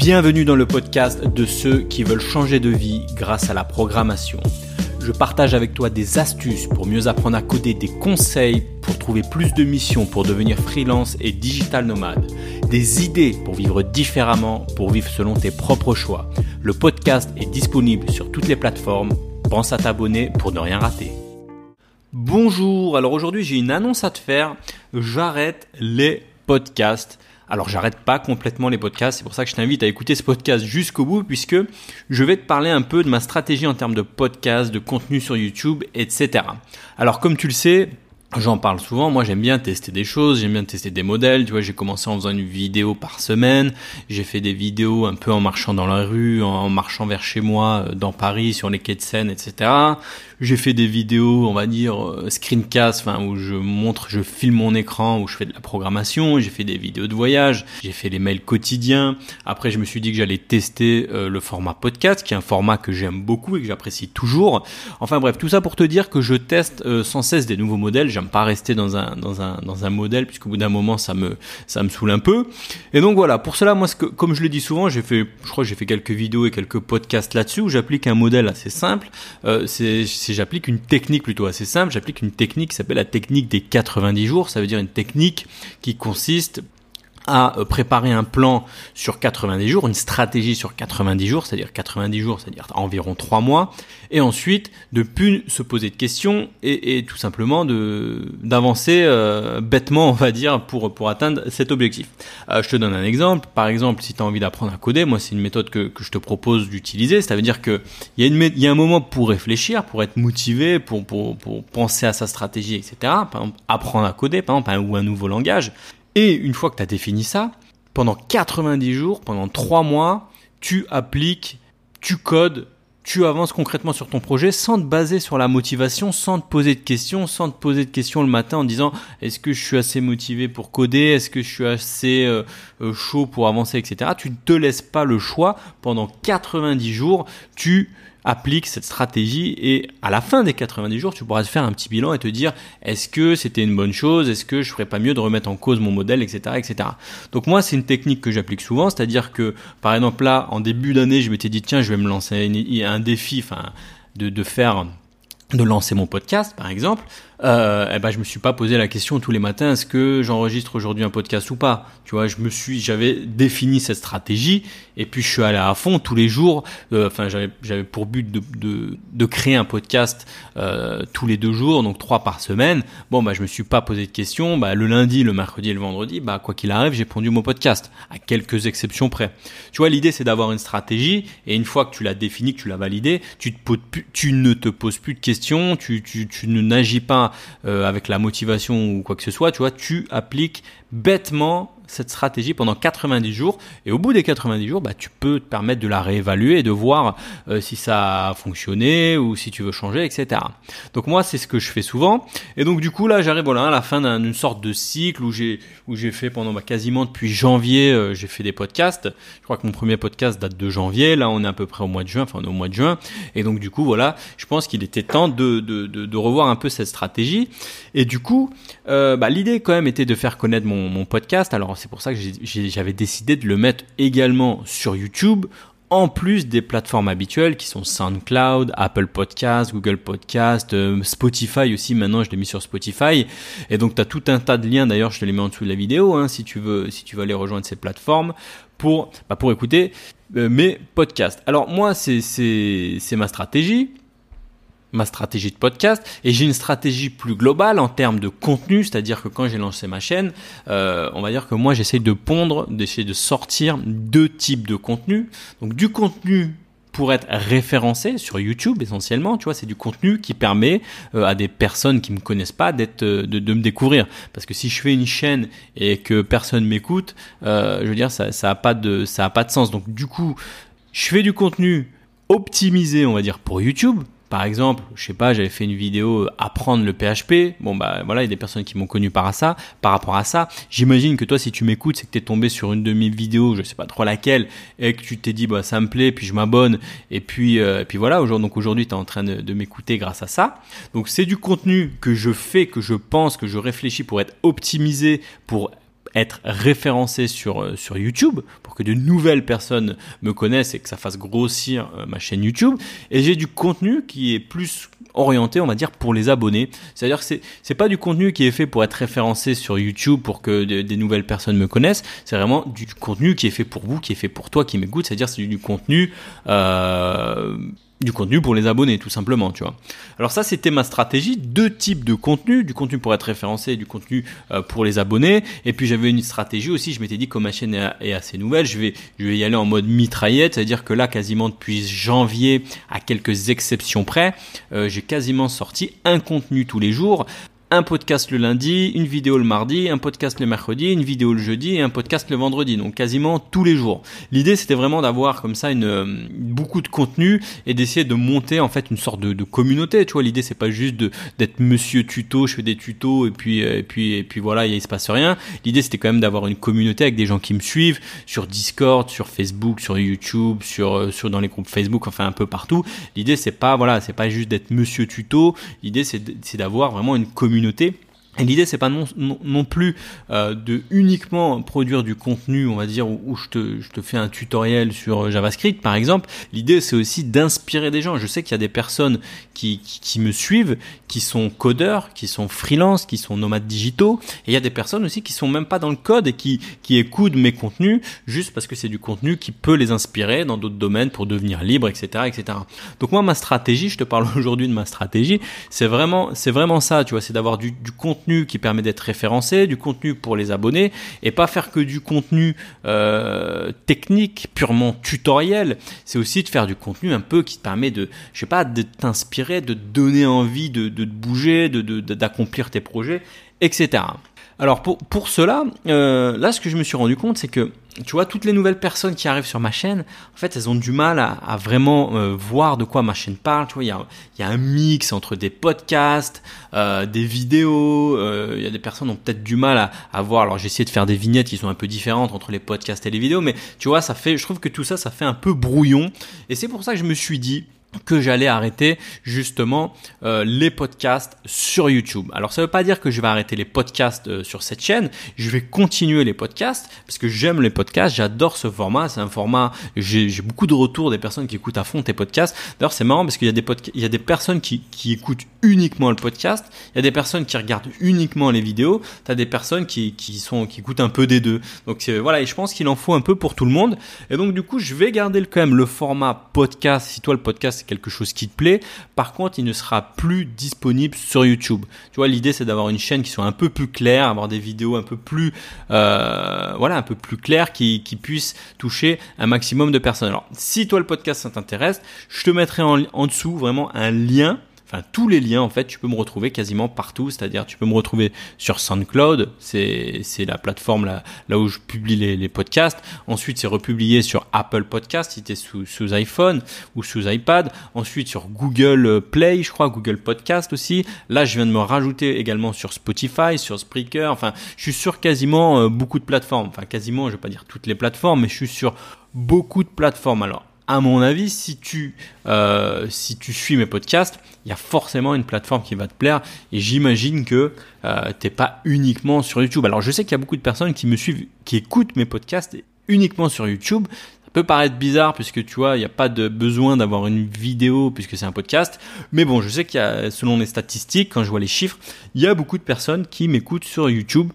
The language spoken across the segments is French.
Bienvenue dans le podcast de ceux qui veulent changer de vie grâce à la programmation. Je partage avec toi des astuces pour mieux apprendre à coder, des conseils pour trouver plus de missions, pour devenir freelance et digital nomade, des idées pour vivre différemment, pour vivre selon tes propres choix. Le podcast est disponible sur toutes les plateformes. Pense à t'abonner pour ne rien rater. Bonjour, alors aujourd'hui j'ai une annonce à te faire. J'arrête les podcasts alors j'arrête pas complètement les podcasts, c'est pour ça que je t'invite à écouter ce podcast jusqu'au bout puisque je vais te parler un peu de ma stratégie en termes de podcast, de contenu sur YouTube, etc. Alors comme tu le sais, J'en parle souvent, moi j'aime bien tester des choses, j'aime bien tester des modèles, tu vois, j'ai commencé en faisant une vidéo par semaine, j'ai fait des vidéos un peu en marchant dans la rue, en marchant vers chez moi, euh, dans Paris, sur les quais de Seine, etc. J'ai fait des vidéos, on va dire, euh, screencast, enfin, où je montre, je filme mon écran, où je fais de la programmation, j'ai fait des vidéos de voyage, j'ai fait les mails quotidiens. Après, je me suis dit que j'allais tester euh, le format podcast, qui est un format que j'aime beaucoup et que j'apprécie toujours. Enfin bref, tout ça pour te dire que je teste sans cesse des nouveaux modèles j'aime pas rester dans un dans un dans un modèle puisqu'au bout d'un moment ça me ça me saoule un peu. Et donc voilà, pour cela moi ce que, comme je le dis souvent, j'ai fait je crois j'ai fait quelques vidéos et quelques podcasts là-dessus où j'applique un modèle assez simple, euh, c'est j'applique une technique plutôt assez simple, j'applique une technique qui s'appelle la technique des 90 jours, ça veut dire une technique qui consiste à euh, préparer un plan sur 90 jours, une stratégie sur 90 jours, c'est-à-dire 90 jours, c'est-à-dire environ 3 mois, et ensuite de plus se poser de questions et, et tout simplement de d'avancer euh, bêtement, on va dire, pour pour atteindre cet objectif. Euh, je te donne un exemple. Par exemple, si tu as envie d'apprendre à coder, moi c'est une méthode que, que je te propose d'utiliser. Ça veut dire que il y a une il y a un moment pour réfléchir, pour être motivé, pour pour pour penser à sa stratégie, etc. Par exemple, apprendre à coder, par exemple, ou un nouveau langage. Et une fois que tu as défini ça, pendant 90 jours, pendant 3 mois, tu appliques, tu codes, tu avances concrètement sur ton projet sans te baser sur la motivation, sans te poser de questions, sans te poser de questions le matin en disant est-ce que je suis assez motivé pour coder, est-ce que je suis assez euh, euh, chaud pour avancer, etc. Tu ne te laisses pas le choix. Pendant 90 jours, tu applique cette stratégie et à la fin des 90 jours, tu pourras te faire un petit bilan et te dire est-ce que c'était une bonne chose, est-ce que je ferais pas mieux de remettre en cause mon modèle, etc., etc. Donc moi, c'est une technique que j'applique souvent, c'est-à-dire que par exemple là, en début d'année, je m'étais dit tiens, je vais me lancer un défi, enfin, de, de faire de lancer mon podcast par exemple, euh, eh ben je me suis pas posé la question tous les matins est-ce que j'enregistre aujourd'hui un podcast ou pas? Tu vois, je me suis, j'avais défini cette stratégie et puis je suis allé à fond tous les jours. Euh, enfin, j'avais j'avais pour but de, de, de créer un podcast euh, tous les deux jours, donc trois par semaine. Bon bah je me suis pas posé de questions. Bah le lundi, le mercredi et le vendredi, bah quoi qu'il arrive, j'ai pondu mon podcast à quelques exceptions près. Tu vois, l'idée c'est d'avoir une stratégie et une fois que tu l'as définie, que tu l'as validée, tu tu ne te poses plus de questions, tu tu, n'agis pas euh, avec la motivation ou quoi que ce soit, tu vois, tu appliques bêtement cette stratégie pendant 90 jours et au bout des 90 jours, bah, tu peux te permettre de la réévaluer et de voir euh, si ça a fonctionné ou si tu veux changer, etc. Donc moi, c'est ce que je fais souvent. Et donc du coup, là, j'arrive voilà, à la fin d'une sorte de cycle où j'ai où j'ai fait pendant bah, quasiment depuis janvier, euh, j'ai fait des podcasts. Je crois que mon premier podcast date de janvier. Là, on est à peu près au mois de juin, enfin on est au mois de juin. Et donc du coup, voilà, je pense qu'il était temps de, de, de, revoir un peu cette stratégie. Et du coup, euh, bah, l'idée quand même était de faire connaître mon, mon podcast. Alors c'est pour ça que j'avais décidé de le mettre également sur YouTube en plus des plateformes habituelles qui sont SoundCloud, Apple Podcast, Google Podcast, euh, Spotify aussi. Maintenant, je l'ai mis sur Spotify. Et donc, tu as tout un tas de liens. D'ailleurs, je te les mets en dessous de la vidéo hein, si tu veux, si tu veux aller rejoindre ces plateformes pour, bah, pour écouter euh, mes podcasts. Alors moi, c'est c'est ma stratégie ma stratégie de podcast et j'ai une stratégie plus globale en termes de contenu, c'est-à-dire que quand j'ai lancé ma chaîne, euh, on va dire que moi j'essaye de pondre, d'essayer de sortir deux types de contenu. Donc du contenu pour être référencé sur YouTube essentiellement, tu vois, c'est du contenu qui permet euh, à des personnes qui me connaissent pas d'être euh, de, me découvrir. Parce que si je fais une chaîne et que personne m'écoute, euh, je veux dire ça ça a pas de ça a pas de sens. Donc du coup, je fais du contenu optimisé, on va dire pour YouTube par exemple, je sais pas, j'avais fait une vidéo euh, apprendre le PHP. Bon bah voilà, il y a des personnes qui m'ont connu par ça, par rapport à ça. J'imagine que toi, si tu m'écoutes, c'est que tu es tombé sur une de mes vidéos, je sais pas trop laquelle, et que tu t'es dit bah ça me plaît, puis je m'abonne, et puis euh, et puis voilà. Aujourd'hui, donc aujourd'hui, tu es en train de m'écouter grâce à ça. Donc c'est du contenu que je fais, que je pense, que je réfléchis pour être optimisé, pour être référencé sur euh, sur YouTube pour que de nouvelles personnes me connaissent et que ça fasse grossir euh, ma chaîne YouTube. Et j'ai du contenu qui est plus orienté on va dire pour les abonnés. C'est-à-dire que c'est c'est pas du contenu qui est fait pour être référencé sur YouTube pour que des nouvelles personnes me connaissent. C'est vraiment du contenu qui est fait pour vous qui est fait pour toi qui m'écoute. C'est-à-dire c'est du, contenu euh, du contenu pour les abonnés tout simplement tu vois. Alors ça c'était ma stratégie. Deux types de contenu. Du contenu pour être référencé et du contenu euh, pour les abonnés. Et puis j'avais une stratégie aussi. Je m'étais dit comme ma chaîne est, assez nouvelle je vais je vais y aller en mode mitraillette. C'est à dire que là quasiment depuis janvier à quelques exceptions près euh, j'ai quasiment sorti un contenu tous les jours un podcast le lundi, une vidéo le mardi, un podcast le mercredi, une vidéo le jeudi et un podcast le vendredi. Donc quasiment tous les jours. L'idée c'était vraiment d'avoir comme ça une, euh, beaucoup de contenu et d'essayer de monter en fait une sorte de, communauté. Tu vois, l'idée c'est pas juste d'être Monsieur tuto, je fais des tutos et puis euh, et puis et puis voilà, il se passe rien. L'idée c'était quand même d'avoir une communauté avec des gens qui me suivent sur Discord, sur Facebook, sur YouTube, sur euh, sur dans les groupes Facebook, enfin un peu partout. L'idée c'est pas voilà, c'est pas juste d'être Monsieur tuto. L'idée c'est d'avoir vraiment une communauté communauté et l'idée, c'est pas non, plus euh, de uniquement produire du contenu, on va dire, où, je, te, fais un tutoriel sur euh, JavaScript, par exemple. L'idée, c'est aussi d'inspirer des gens. Je sais qu'il y a des personnes qui, me suivent, qui sont codeurs, qui sont freelance, qui sont nomades digitaux. Et il y a des personnes aussi qui sont même pas dans le code et qui, écoutent mes contenus juste parce que c'est du contenu qui peut les inspirer dans d'autres domaines pour devenir libre, etc., etc. Donc moi, ma stratégie, je te parle aujourd'hui de ma stratégie, c'est vraiment, c'est vraiment ça, tu vois, c'est d'avoir du contenu qui permet d'être référencé, du contenu pour les abonnés, et pas faire que du contenu euh, technique, purement tutoriel. C'est aussi de faire du contenu un peu qui te permet de, je sais pas, de t'inspirer, de donner envie de, de bouger, de d'accomplir tes projets, etc. Alors pour, pour cela, euh, là ce que je me suis rendu compte, c'est que tu vois, toutes les nouvelles personnes qui arrivent sur ma chaîne, en fait, elles ont du mal à, vraiment euh, voir de quoi ma chaîne parle. Tu vois, il y a, y a, un mix entre des podcasts, euh, des vidéos. Euh, il y a des personnes qui ont peut-être du mal à, à voir. Alors, j'ai essayé de faire des vignettes qui sont un peu différentes entre les podcasts et les vidéos, mais tu vois, ça fait, je trouve que tout ça, ça fait un peu brouillon. Et c'est pour ça que je me suis dit, que j'allais arrêter justement euh, les podcasts sur YouTube. Alors ça veut pas dire que je vais arrêter les podcasts euh, sur cette chaîne, je vais continuer les podcasts parce que j'aime les podcasts, j'adore ce format, c'est un format j'ai beaucoup de retours des personnes qui écoutent à fond tes podcasts. D'ailleurs, c'est marrant parce qu'il y a des il y a des personnes qui, qui écoutent uniquement le podcast, il y a des personnes qui regardent uniquement les vidéos, tu as des personnes qui qui sont qui écoutent un peu des deux. Donc voilà, et je pense qu'il en faut un peu pour tout le monde. Et donc du coup, je vais garder quand même le format podcast si toi le podcast quelque chose qui te plaît. Par contre, il ne sera plus disponible sur YouTube. Tu vois, l'idée c'est d'avoir une chaîne qui soit un peu plus claire, avoir des vidéos un peu plus, euh, voilà, un peu plus claires, qui, qui puissent toucher un maximum de personnes. Alors, si toi le podcast ça t'intéresse, je te mettrai en dessous vraiment un lien enfin tous les liens en fait, tu peux me retrouver quasiment partout. C'est-à-dire, tu peux me retrouver sur SoundCloud, c'est c'est la plateforme là là où je publie les, podcasts. Ensuite, c'est republié sur Apple Podcast si tu es sous sous iPhone ou sous iPad. Ensuite, sur Google Play, je crois, Google Podcast aussi. Là, je viens de me rajouter également sur Spotify, sur Spreaker. Enfin, je suis sur quasiment euh, beaucoup de plateformes. Enfin, quasiment, je vais pas dire toutes les plateformes, mais je suis sur beaucoup de plateformes. Alors, à mon avis, si tu, euh, si tu suis mes podcasts, il y a forcément une plateforme qui va te plaire. Et j'imagine que euh, t'es pas uniquement sur YouTube. Alors je sais qu'il y a beaucoup de personnes qui me suivent, qui écoutent mes podcasts uniquement sur YouTube peut paraître bizarre puisque tu vois, il n'y a pas de besoin d'avoir une vidéo puisque c'est un podcast. Mais bon, je sais qu'il y a, selon les statistiques, quand je vois les chiffres, il y a beaucoup de personnes qui m'écoutent sur YouTube.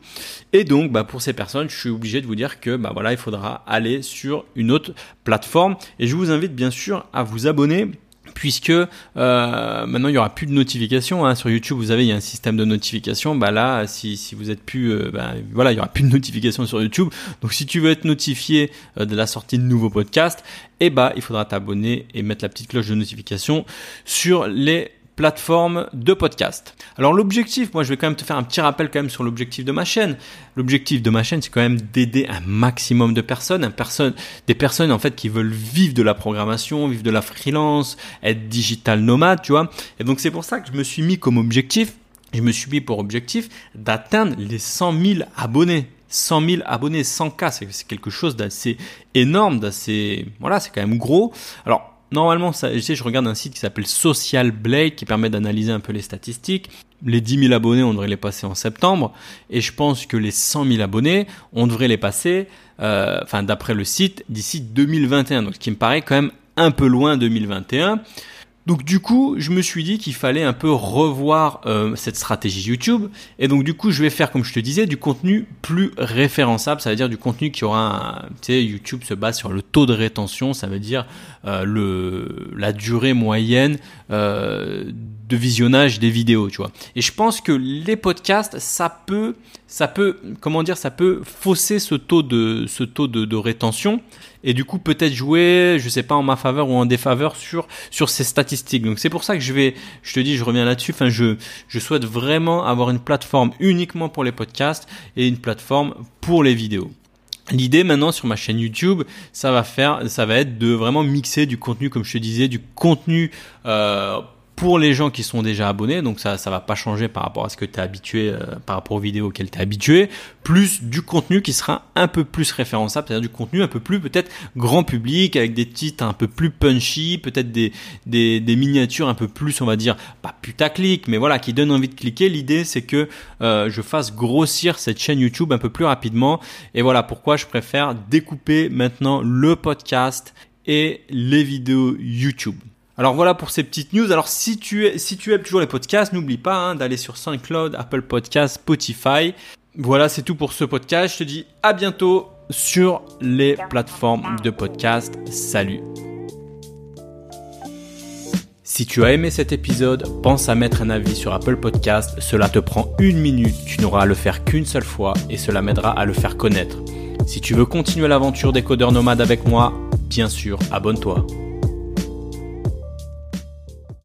Et donc, bah, pour ces personnes, je suis obligé de vous dire que, bah voilà, il faudra aller sur une autre plateforme. Et je vous invite bien sûr à vous abonner puisque euh, maintenant il y aura plus de notifications hein. sur YouTube. Vous avez il y a un système de notification. Bah là, si, si vous êtes plus, euh, bah, voilà, il y aura plus de notifications sur YouTube. Donc si tu veux être notifié euh, de la sortie de nouveaux podcasts, eh bah il faudra t'abonner et mettre la petite cloche de notification sur les plateforme de podcast. Alors l'objectif, moi je vais quand même te faire un petit rappel quand même sur l'objectif de ma chaîne. L'objectif de ma chaîne, c'est quand même d'aider un maximum de personnes, un personne, des personnes en fait qui veulent vivre de la programmation, vivre de la freelance, être digital nomade, tu vois. Et donc c'est pour ça que je me suis mis comme objectif, je me suis mis pour objectif d'atteindre les 100 000 abonnés. 100 000 abonnés, 100K, c'est quelque chose d'assez énorme, d'assez, voilà, c'est quand même gros. Alors, normalement, ça, je, sais, je regarde un site qui s'appelle Social Blade qui permet d'analyser un peu les statistiques. Les 10 000 abonnés, on devrait les passer en septembre. Et je pense que les 100 000 abonnés, on devrait les passer, euh, enfin d'après le site, d'ici 2021. Donc ce qui me paraît quand même un peu loin 2021. Donc du coup, je me suis dit qu'il fallait un peu revoir euh, cette stratégie YouTube. Et donc du coup, je vais faire, comme je te disais, du contenu plus référençable. Ça veut dire du contenu qui aura, tu sais, YouTube se base sur le taux de rétention. Ça veut dire euh, le la durée moyenne euh, de visionnage des vidéos, tu vois. Et je pense que les podcasts, ça peut, ça peut, comment dire, ça peut fausser ce taux de ce taux de, de rétention et du coup peut-être jouer, je sais pas en ma faveur ou en défaveur sur sur ces statistiques. Donc c'est pour ça que je vais, je te dis, je reviens là-dessus. Enfin, je je souhaite vraiment avoir une plateforme uniquement pour les podcasts et une plateforme pour les vidéos. L'idée maintenant sur ma chaîne YouTube, ça va faire, ça va être de vraiment mixer du contenu, comme je te disais, du contenu euh, pour les gens qui sont déjà abonnés, donc ça ça va pas changer par rapport à ce que tu es habitué euh, par rapport aux vidéos auxquelles tu es habitué, plus du contenu qui sera un peu plus référençable, c'est-à-dire du contenu un peu plus peut-être grand public avec des titres un peu plus punchy, peut-être des, des, miniatures un peu plus on va dire pas putaclic, mais voilà qui donnent envie de cliquer. L'idée c'est que euh, je fasse grossir cette chaîne YouTube un peu plus rapidement et voilà pourquoi je préfère découper maintenant le podcast et les vidéos YouTube. Alors voilà pour ces petites news. Alors si tu, aimes toujours les podcasts, n'oublie pas hein, d'aller sur SoundCloud, Apple Podcasts, Spotify. Voilà, c'est tout pour ce podcast. Je te dis à bientôt sur les plateformes de podcast. Salut. Si tu as aimé cet épisode, pense à mettre un avis sur Apple Podcast. Cela te prend une minute, tu n'auras à le faire qu'une seule fois et cela m'aidera à le faire connaître. Si tu veux continuer l'aventure des codeurs nomades avec moi, bien sûr, abonne-toi.